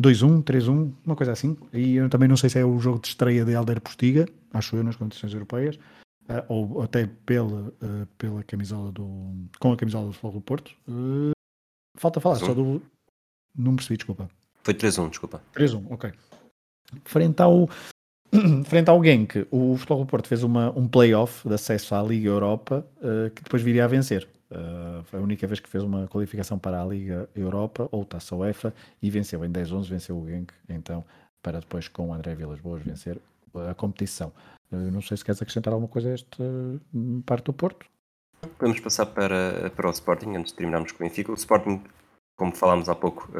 2-1, 3-1, uma coisa assim. E eu também não sei se é o jogo de estreia de Helder Postiga, acho eu, nas competições europeias, uh, ou até pela, uh, pela camisola do. com a camisola do Futebol do Porto. Uh, falta falar só do. Não percebi, desculpa. Foi 3-1, desculpa. 3-1, ok. Frente ao frente ao Genk, o Futebol do Porto fez uma, um play-off de acesso à Liga Europa uh, que depois viria a vencer. Uh, foi a única vez que fez uma qualificação para a Liga Europa ou Taça UEFA e venceu em 10-11, venceu o Genk, então, para depois com o André Vilas Boas vencer a competição. Uh, não sei se queres acrescentar alguma coisa a esta parte do Porto. Podemos passar para, para o Sporting antes de terminarmos com o Benfica. O Sporting, como falámos há pouco,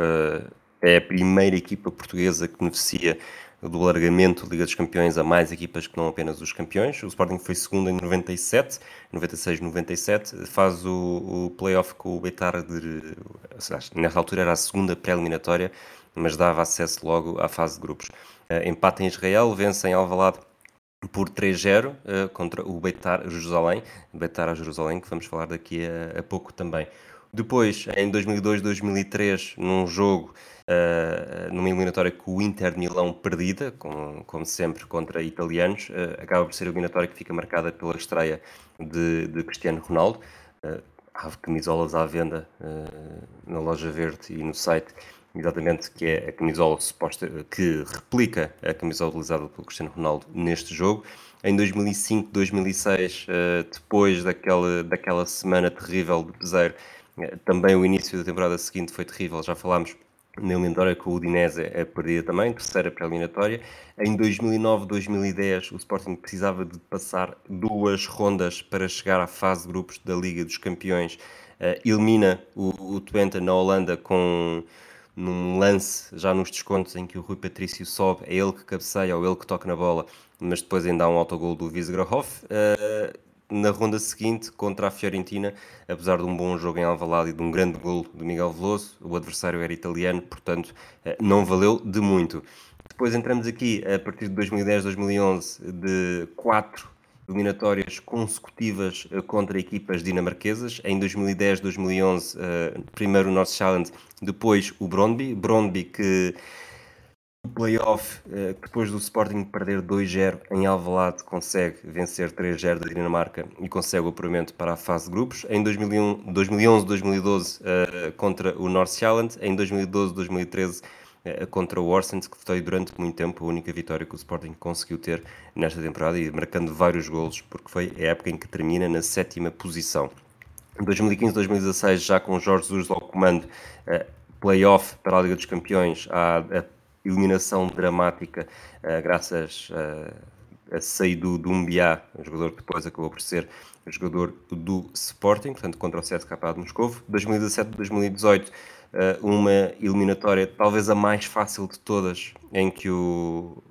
é a primeira equipa portuguesa que beneficia do alargamento da Liga dos Campeões a mais equipas que não apenas os campeões. O Sporting foi segundo em 97, 96, 97, faz o, o play-off com o Beitar, de, nessa altura era a segunda pré-eliminatória, mas dava acesso logo à fase de grupos. Uh, empate em Israel, vence em Alvalade por 3-0 uh, eh, contra o Beitar Jerusalém, Beitar a Jerusalém, que vamos falar daqui a, a pouco também. Depois, em 2002-2003, num jogo, uh, numa eliminatória com o Inter de Milão perdida, como, como sempre, contra italianos, uh, acaba por ser a eliminatória que fica marcada pela estreia de, de Cristiano Ronaldo. Uh, há camisolas à venda na loja verde e no site, exatamente, que é a camisola suposta, que replica a camisola utilizada pelo Cristiano Ronaldo neste jogo. Em 2005, 2006, depois daquela, daquela semana terrível de Peseiro, também o início da temporada seguinte foi terrível, já falámos na eliminatória com o Udinese é perdida também, terceira pré-eliminatória. Em 2009-2010 o Sporting precisava de passar duas rondas para chegar à fase de grupos da Liga dos Campeões. Uh, elimina o, o Twente na Holanda com num lance já nos descontos em que o Rui Patrício sobe, é ele que cabeceia ou ele que toca na bola, mas depois ainda há um autogol do Wiesgrahoff. Uh, na ronda seguinte contra a Fiorentina, apesar de um bom jogo em Alvalade e de um grande gol do Miguel Veloso, o adversário era italiano, portanto eh, não valeu de muito. Depois entramos aqui a partir de 2010-2011 de quatro eliminatórias consecutivas eh, contra equipas dinamarquesas. Em 2010-2011, eh, primeiro o North Challenge, depois o Brondby. Brondby que playoff, eh, depois do Sporting perder 2-0 em Alvalade, consegue vencer 3-0 da Dinamarca e consegue o apuramento para a fase de grupos. Em 2011-2012 eh, contra o North Island, em 2012-2013 eh, contra o Orsens, que foi durante muito tempo a única vitória que o Sporting conseguiu ter nesta temporada e marcando vários golos, porque foi a época em que termina na sétima posição. Em 2015-2016, já com Jorge Jesus ao comando, playoff para a Liga dos Campeões, a eliminação dramática uh, graças uh, a sair do, do Umbiá, um jogador que depois acabou por ser jogador do Sporting, portanto contra o CSKA de Moscou. 2017-2018, uh, uma eliminatória talvez a mais fácil de todas, em que o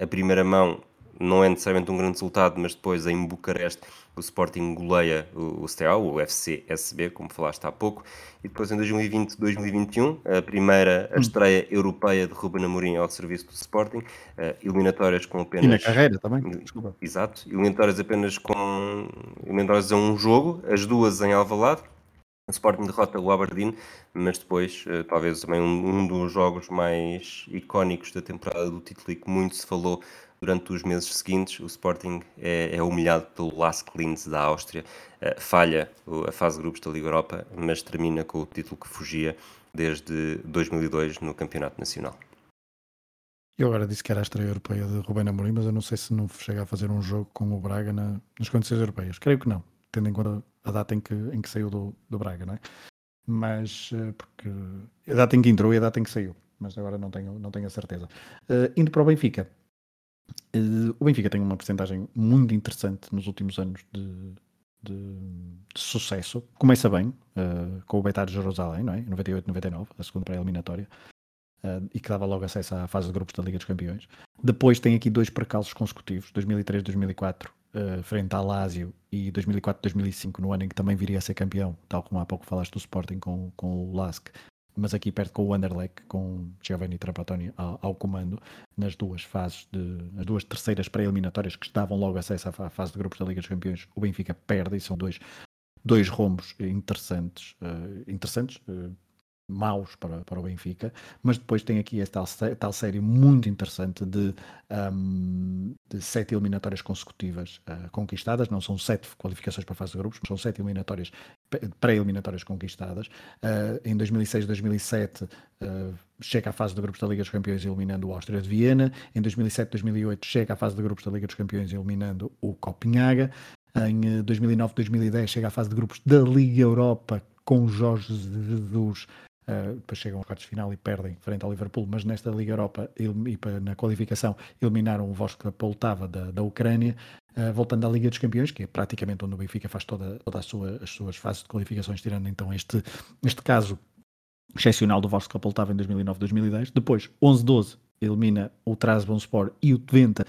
a primeira mão não é necessariamente um grande resultado, mas depois em Bucareste o Sporting goleia o, o Steaua, o FC SB, como falaste há pouco, e depois em 2020-2021, a primeira a hum. estreia europeia de Ruben Amorim ao serviço do Sporting, uh, eliminatórias com apenas... E na carreira também, desculpa. Exato, eliminatórias apenas com... eliminatórias a um jogo, as duas em Alvalade, o Sporting derrota o Aberdeen, mas depois, uh, talvez também um, um, dos jogos mais icónicos da temporada do título e que muito se falou durante os meses seguintes, o Sporting é, é humilhado pelo Lask Linz da Áustria, uh, falha a fase de grupos da Liga Europa, mas termina com o título que fugia desde 2002 no Campeonato Nacional. Eu agora disse que era a estreia europeia de Rubén Amorim, mas eu não sei se não chega a fazer um jogo com o Braga na, nas condições europeias. Creio que não, tendo em conta a data em que, em que saiu do, do Braga, não é? Mas, eh, porque a data em que entrou e a data em que saiu, mas agora não tenho, não tenho a certeza. Uh, indo para o Benfica, o Benfica tem uma porcentagem muito interessante nos últimos anos de, de, de sucesso. Começa bem uh, com o Betar de Jerusalém, não é? 98-99, a segunda pré-eliminatória, uh, e que dava logo acesso à fase de grupos da Liga dos Campeões. Depois tem aqui dois percalços consecutivos, 2003-2004, frente à Lazio, e 2004-2005, no ano em que também viria a ser campeão, tal como há pouco falaste do Sporting com, com o Lask, mas aqui perto com o Anderlecht, com Giovanni Trapattoni ao, ao, comando, nas duas fases, de, nas duas terceiras pré-eliminatórias que estavam logo acesso à fase de grupos da Liga dos Campeões, o Benfica perde e são dois, dois rombos interessantes, uh, interessantes uh, maus para, para o Benfica, mas depois tem aqui esta tal, série muito interessante de, um, de sete eliminatórias consecutivas uh, conquistadas, não são sete qualificações para a fase de grupos, são sete eliminatórias pré-eliminatórias conquistadas. Uh, em 2006, 2007 uh, chega à fase de grupos da Liga dos Campeões eliminando o Áustria de Viena. Em 2007, 2008 chega à fase de grupos da Liga dos Campeões eliminando o Copenhaga. Em 2009, 2010 chega à fase de grupos da Liga Europa com Jorge Jesus Uh, depois chegam aos quartos de final e perdem frente ao Liverpool, mas nesta Liga Europa e na qualificação eliminaram o Voska Poltava da, da Ucrânia, uh, voltando à Liga dos Campeões, que é praticamente onde o Benfica faz toda, sua, as suas fases de qualificações, tirando então este, este caso excepcional do Voska Poltava em 2009-2010. Depois, 11-12, elimina o Trabzonspor e o Twente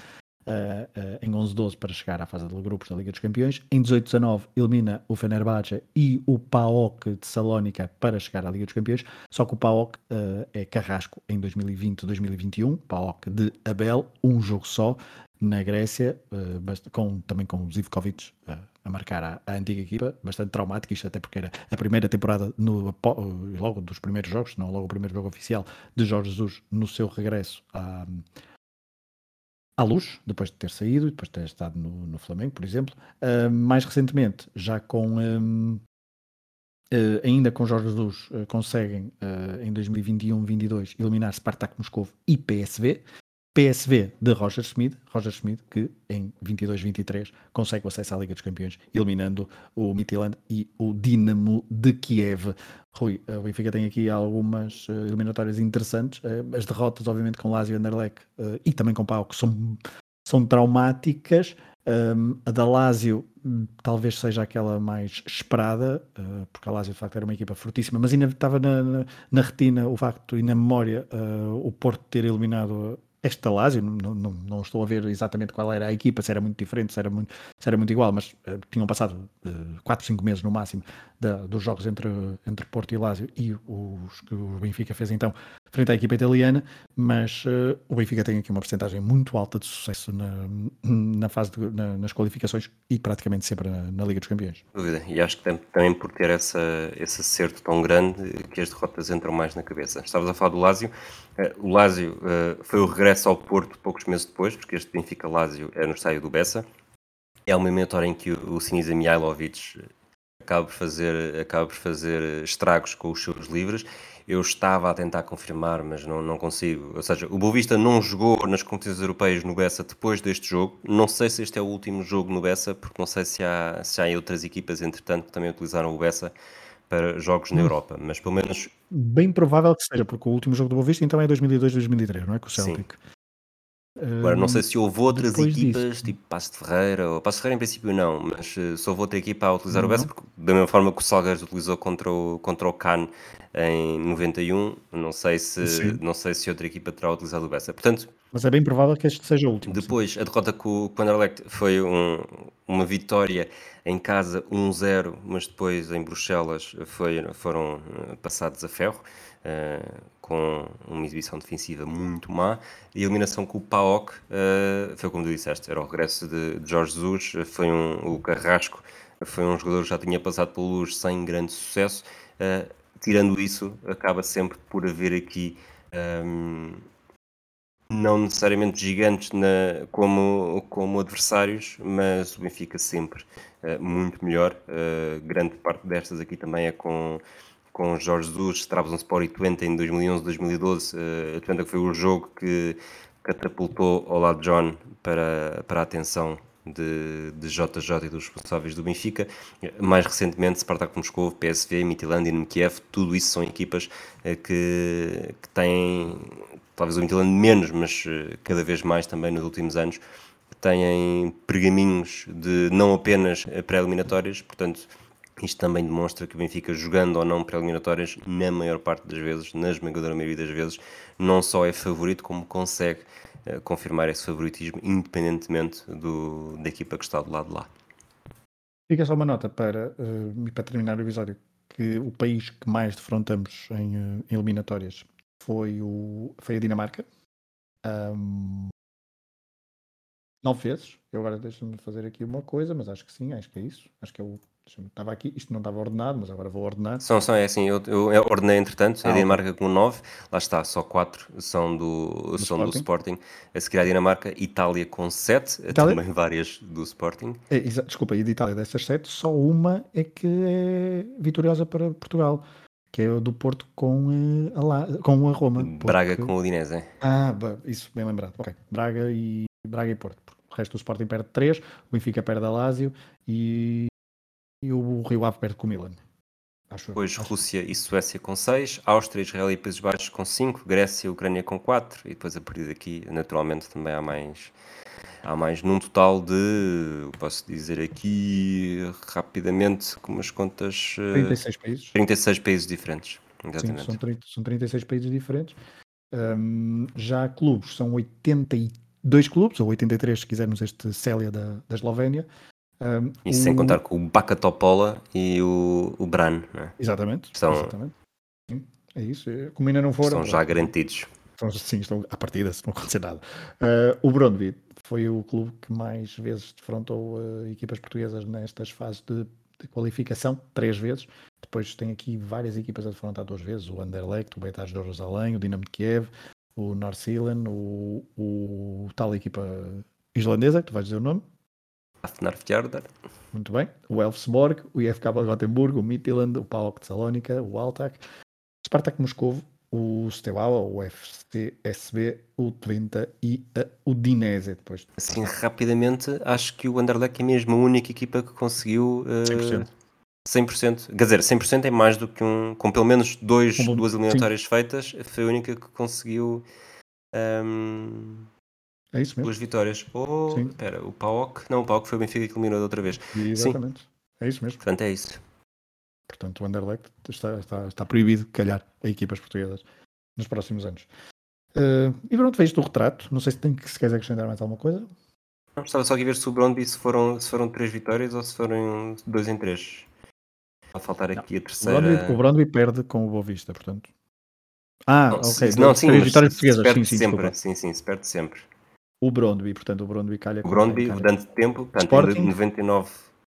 uh, em 11-12 para chegar à fase de grupos da Liga dos Campeões. Em 18-19 elimina o Fenerbahçe e o PAOK de Salónica para chegar à Liga dos Campeões, só que o PAOK uh, é carrasco em 2020-2021, PAOK de Abel, um jogo só na Grécia, com, também com o Zivkovic a marcar a, a, antiga equipa, bastante traumático, isto até porque era a primeira temporada, no, logo dos primeiros jogos, não logo o primeiro jogo oficial de Jorge Jesus no seu regresso à, à luz, depois de ter saído, depois de ter estado no, no Flamengo, por exemplo. Uh, mais recentemente, já com. Um, uh, ainda com Jorge Jesus, uh, conseguem em 2021-22 eliminar Spartak Moscou e PSV. PSV de Roger Schmidt, Roger Schmidt que em 22-23 consegue o acesso à Liga dos Campeões, eliminando o Midtjylland e o Dinamo de Kiev. Rui, o Benfica tem aqui algumas uh, eliminatórias interessantes, uh, as derrotas obviamente com Lazio e Anderlecht uh, e também com Pau que são, são traumáticas, um, a da Lazio hum, talvez seja aquela mais esperada, porque a Lazio de facto era uma equipa fortíssima, mas ainda estava na, na, na retina o facto e na memória o Porto ter eliminado esta Lazio, não, não, não, estou a ver exatamente qual era a equipa, se era muito diferente, se era muito, se era muito igual, mas uh, tinham passado uh, 4, 5 meses no máximo da, dos jogos entre, entre Porto e Lazio e os que o Benfica fez então frente à equipa italiana, mas uh, o Benfica tem aqui uma porcentagem muito alta de sucesso na, na fase de, na, nas qualificações e praticamente sempre na, na, Liga dos Campeões. Dúvida, e acho que também por ter essa, esse acerto tão grande que as derrotas entram mais na cabeça. Estavas a falar do Lazio, uh, o Lazio foi o regresso ao Porto poucos meses depois, porque este Benfica-Lazio é no estádio do Bessa. É uma eliminatória em que o, o Sinisa Mihailovic acaba por fazer, acaba por fazer estragos com os seus livres. Eu estava a tentar confirmar, mas não, não consigo. Ou seja, o Boavista não jogou nas competições europeias no Bessa depois deste jogo. Não sei se este é o último jogo no Bessa, porque não sei se há, se há outras equipas, entretanto, que também utilizaram o Bessa para jogos na hum. Europa, mas pelo menos... Bem provável que seja, porque o último jogo do Boavista então é 2002-2003, não é? Com o Celtic. Sim. Agora, não sei se houve outras depois equipas, disso. tipo Passo de Ferreira, ou Passo de Ferreira em princípio não, mas eh, se houve outra equipa a utilizar o Não. Bessa, porque da mesma forma que o Salgueiros utilizou contra o, contra o Can em 91, não sei, se, Sim. não sei se outra equipa terá utilizado o Bessa. Portanto, Mas é bem provável que este seja o último. sim. depois, a derrota com, com o Anderlecht foi um- uma vitória em casa 1-0, mas depois em Bruxelas foi, foram eh, passados a ferro, eh, com uma exibição defensiva muito má. E a eliminação com o PAOK eh, foi como tu disseste, era o regresso de, de Jorge Jesus, eh, foi um, o Carrasco, foi um jogador que já tinha passado pelo Luz sem grande sucesso. Eh, tirando isso, acaba sempre por haver aqui. ehm, não necessariamente gigantes na- como, como adversários, mas o Benfica sempre eh, muito melhor. Eh, grande parte destas aqui também é com, com Jorge Jesus, Trabzonspor e Twente em 2011, 2012. Eh, a Twente foi o jogo que catapultou de John para, para a atenção de, de JJ e dos responsáveis do Benfica. Mais recentemente, Spartak Moscou, PSV, Midtjylland e Kiev, tudo isso são equipas eh, que, que têm, talvez o Midtjylland menos, mas eh, cada vez mais também nos últimos anos, têm pergaminhos de não apenas pré-eliminatórias, portanto, isto também demonstra que o Benfica, jogando ou não pré-eliminatórias, na maior parte das vezes, na esmagadora maioria das vezes, não só é favorito, como consegue eh, confirmar esse favoritismo, independentemente do, da equipa que está do lado de lá. Fica só uma nota para, eh, para terminar o episódio, que o país que mais defrontamos em, eh, em eliminatórias foi, o, foi a Dinamarca. Ahm, nove vezes. Eu agora deixa-me fazer aqui uma coisa, mas acho que sim, acho que é isso. Acho que é o. Estava aqui, isto não estava ordenado, mas agora vou ordenar. São, são é assim, eu, eu ordenei entretanto, Ah, a. Dinamarca com 9, lá está, só 4 são do, são do Sporting, a seguir a Dinamarca, Itália com 7, Itália? também várias do Sporting. É, desculpa, e de Itália dessas sete, só uma é que é vitoriosa para Portugal, que é o do Porto com, eh, a, La- com a Roma. Braga porque- com o Udinese. Ah, isso, bem lembrado. Ok. Braga e, Braga e Porto. O resto do Sporting perde 3, o Benfica perde a Lazio e, e o Rio Ave perde com o Milan. Acho. Depois Acho- Rússia e Suécia com 6, Áustria, Israel e Países Baixos com 5, Grécia e Ucrânia com 4, e depois a partir daqui, naturalmente, também há mais. Há mais num total de, posso dizer aqui rapidamente, com umas contas, eh, 36 países. 36 países diferentes. Sim, Exatamente. são, 30 são 36 países diferentes. Hum, já clubes, são 82 clubes, ou 83 se quisermos este Célia da, da Eslovénia. Isso sem o- contar com o Bacatopola e o, o Bran, né? Exatamente. São- exatamente. Sim, é isso. É, Como ainda não foram. São já garantidos. Estão, sim, estão à partida, se não acontecer nada. Uh, o Brondby foi o clube que mais vezes defrontou uh, equipas portuguesas nestas fases de, de qualificação, três vezes. Depois tem aqui várias equipas a defrontar duas vezes: o Anderlecht, o Beitar de Jerusalém, o Dinamo de Kiev, o North-Zealand, o, o tal equipa islandesa, que tu vais dizer o nome. Hafnarfjordar. Muito bem. O Elfsborg, o IFK Gothenburg, o Midtjylland, o PAOK de Salónica, o Altac, Spartak Moscovo, o Steaua, o FCSB, o Twente e a Udinese depois. Assim, rapidamente, acho que o Anderlecht é mesmo a única equipa que conseguiu eh, 100%. 100%. Quer dizer, 100% é mais do que um. Com pelo menos dois, Com- duas eliminatórias feitas, foi a única que conseguiu ehm, É isso mesmo. duas vitórias. Ou, Sim. espera, o PAOK. Não, o PAOK foi o Benfica que eliminou da outra vez. Exatamente. É isso mesmo. Portanto, é isso. Portanto, o Anderlecht está, está, está proibido calhar a equipas portuguesas nos próximos anos. Uh, e pronto, fez o retrato. Não sei se, tem que, se queres acrescentar mais alguma coisa. Não, Estava só aqui a ver se o Brondby se foram, se foram três vitórias ou se foram dois em três. Vai faltar aqui a O terceira. Brondby, o Brondby perde com o Boa Vista, portanto. Ah, Não, ok. se- não, sim, três vitórias se portuguesas. perde Sim, sim, sempre. desculpa. Sim, sim, se perde sempre. O Brondby, portanto, o Brondby calha O Brondby, durante tempo, portanto, Sporting. em 99,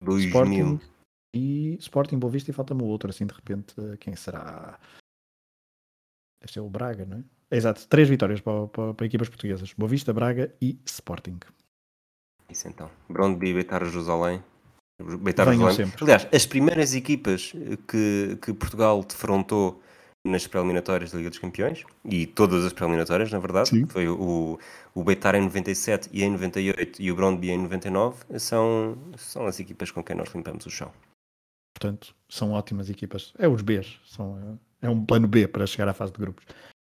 2000. Sporting e Sporting Boa Vista e falta-me o outro, assim de repente, eh, quem será? Deve ser o Braga, não é? Exato, três vitórias para, para, para equipas portuguesas: Boa Vista, Braga e Sporting. Isso então. Brondby, Beitar Jerusalém. Beitar Jerusalém. Aliás, as primeiras equipas que, que Portugal defrontou nas preliminatórias da Liga dos Campeões, e todas as preliminatórias, na verdade, Sim. foi o, o Beitar em 97 e em 98 e o Brondby em 99, são, são as equipas com quem nós limpamos o chão. Portanto, são ótimas equipas. É os Bs, são, é um plano B para chegar à fase de grupos.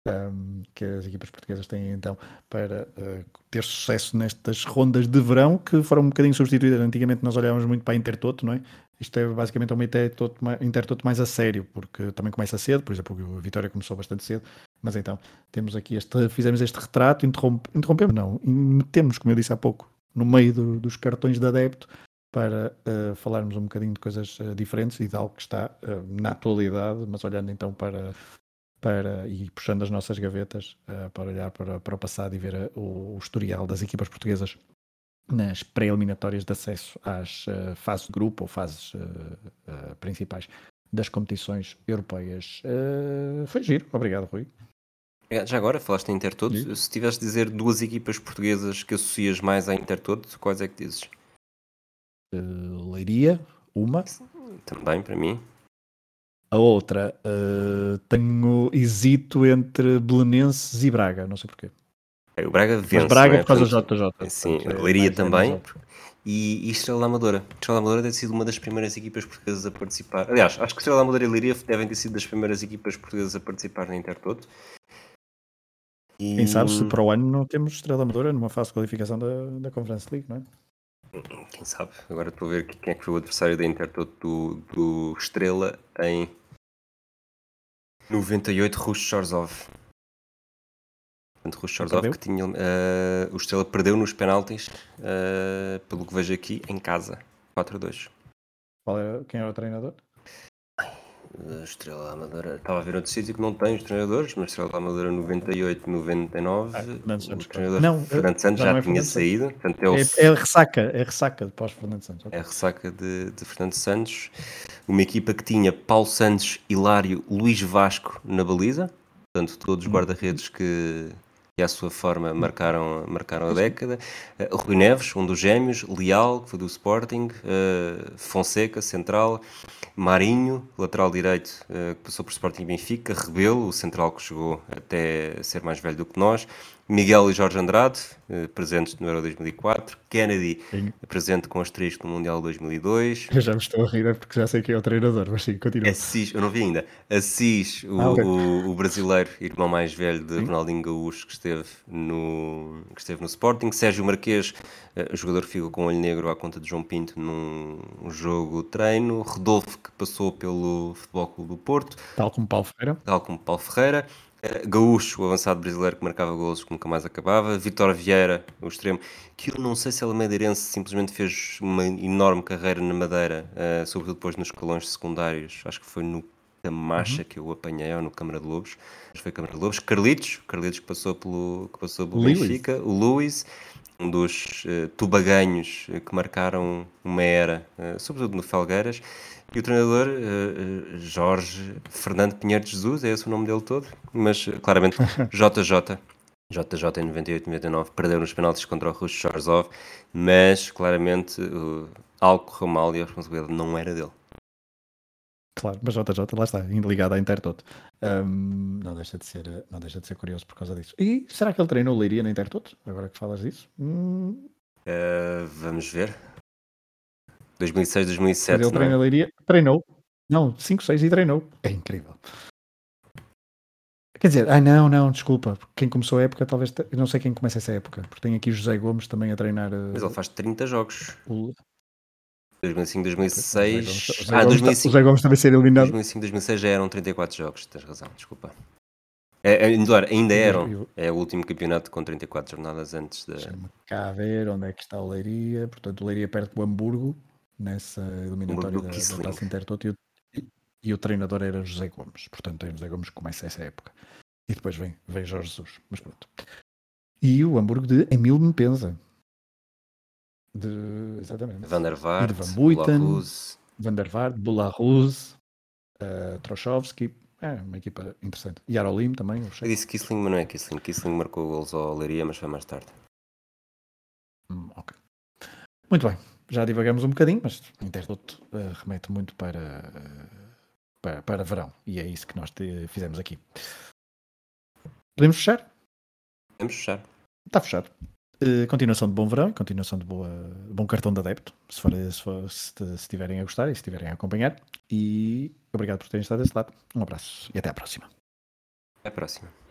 um, que as equipas portuguesas têm então para uh, ter sucesso nestas rondas de verão que foram um bocadinho substituídas. Antigamente nós olhávamos muito para a Intertoto, não é? Isto é basicamente uma Intertoto, Intertoto mais a sério, porque também começa cedo, por exemplo, a Vitória começou bastante cedo, mas então temos aqui este, fizemos este retrato, interrompe, interrompemos, não, metemos, como eu disse há pouco, no meio do, dos cartões de adepto para uh, falarmos um bocadinho de coisas uh, diferentes e de algo que está na atualidade, mas olhando então para para, e puxando as nossas gavetas uh, para olhar para, para o passado e ver o, o, historial das equipas portuguesas nas pré-eliminatórias de acesso às uh, fases de grupo ou fases uh, principais das competições europeias. foi giro, obrigado Rui. É, já agora, falaste em Intertoto, Sim. se tivesse de dizer duas equipas portuguesas que associas mais à Intertoto, quais é que dizes? Leiria, uma. Também, para mim. A outra, uh, tenho hesito entre Belenenses e Braga, não sei porquê. É, o Braga vence. Mas Braga é? por causa do JJ. Sim, a Leiria também. E, e Estrela Amadora. Estrela Amadora deve ter sido uma das primeiras equipas portuguesas a participar. Aliás, acho que Estrela Amadora e Leiria devem ter sido das primeiras equipas portuguesas a participar na Intertoto. E... Quem sabe se para o ano não temos Estrela Amadora numa fase de qualificação da, da Conference League, não é? Quem sabe? Agora estou a ver quem é que foi o adversário da Intertoto do, do Estrela em 98 Rush Shorzov. Portanto, Rush Shorzov que tinha. Uh, o Estrela perdeu nos penaltis, uh, pelo que vejo aqui, em casa. 4 a 2. Qual é, quem é o treinador? Estrela Amadora, estava a ver outro sítio que não tem os treinadores, mas Estrela Amadora 98, 99, ah, o treinador não, Fernando Santos já, já é tinha saído. Portanto, é, o... é, é, ressaca, é ressaca de pós-Fernando Santos. É ressaca de, de, Fernando Santos, uma equipa que tinha Paulo Santos, Hilário, Luís Vasco na baliza, portanto todos os hum. guarda-redes que, que à sua forma marcaram, marcaram a década. Uh, Rui Neves, um dos gêmeos, Leal, que foi do Sporting, uh, Fonseca, central, Marinho, lateral direito, uh, que passou por Sporting e Benfica, Rebelo, o central que chegou até ser mais velho do que nós, Miguel e Jorge Andrade, eh, presentes no Euro 2004. Kennedy, sim. presente com asterisco no Mundial 2002. Eu já me estou a rir é porque já sei quem é o treinador, mas sim, continua. Assis, eu não vi ainda. Assis, o, ah, o, o, brasileiro, irmão mais velho de sim. Ronaldinho Gaúcho, que esteve, no, que esteve no Sporting. Sérgio Marquês, uh, jogador que ficou com o olho negro à conta de João Pinto num jogo treino. Rodolfo, que passou pelo Futebol Clube do Porto. Tal como Paulo Ferreira. Tal como Paulo Ferreira. Gaúcho, o avançado brasileiro que marcava golos que nunca mais acabava. Vitor Vieira, o extremo, que eu não sei se ele é madeirense, simplesmente fez uma enorme carreira na Madeira, uh, sobretudo depois nos escalões secundários. Acho que foi no Camacha uhum. que eu apanhei, ou no Câmara de Lobos. Foi Câmara de Lobos. Carlitos, Carlitos que passou pelo, que passou pelo Benfica. O Luís, um dos uh, tubaganhos que marcaram uma era, uh, sobretudo no Felgueiras. E o treinador, uh, Jorge Fernando Pinheiro de Jesus, é esse o nome dele todo, mas claramente JJ. JJ em 98 99 perdeu nos penaltis contra o Russo Shorzov, mas claramente uh, algo correu mal e a responsabilidade não era dele. Claro, mas JJ lá está, ligado à Intertoto. Um, não, deixa de ser, não deixa de ser curioso por causa disso. E será que ele treinou Leiria na Intertoto? Agora que falas disso? Hum... Uh, vamos ver. 2006, 2007. Ele treinou, Leiria, treinou. Não, 5, 6 e treinou. É incrível. Quer dizer, ah não, não, desculpa. Quem começou a época, talvez. Eu não sei quem começa essa época. Porque tem aqui José Gomes também a treinar. Mas ele faz 30 jogos. O... 2005, 2006. José ah, 2005. José Gomes também ser eliminado. 2005, 2006 já eram 34 jogos, tens razão, desculpa. É, é, ainda eram. É o último campeonato com 34 jornadas antes da. Deixa-me cá ver onde é que está o Leiria. Portanto, o Leiria perto do Hamburgo nessa eliminatória da, da Taça Intertoto e o, e, e, o treinador era José Gomes. Portanto, é José Gomes que começa essa época. E depois vem, vem Jorge Jesus. Mas pronto. E o Hamburgo de Emil Mpenza. De, exatamente. Van der Vaart, Van Buiten, Van der Vaart, Bularus, uh, Trochowski. É uma equipa interessante. E Arolim também. Eu, eu disse Kissling, mas não é Kissling. Kissling marcou gols ao Leiria, mas foi mais tarde. Hum, ok. Muito bem já divagamos um bocadinho, mas o Interluto uh, remete muito para, uh, para, para verão e é isso que nós te, fizemos aqui. Podemos fechar? Podemos fechar. Está fechado. Uh, continuação de bom verão continuação de boa, bom cartão de adepto, se, for, se, for, se, se estiverem a gostar e se estiverem a acompanhar. E obrigado por terem estado desse lado. Um abraço e até à próxima. Até à próxima.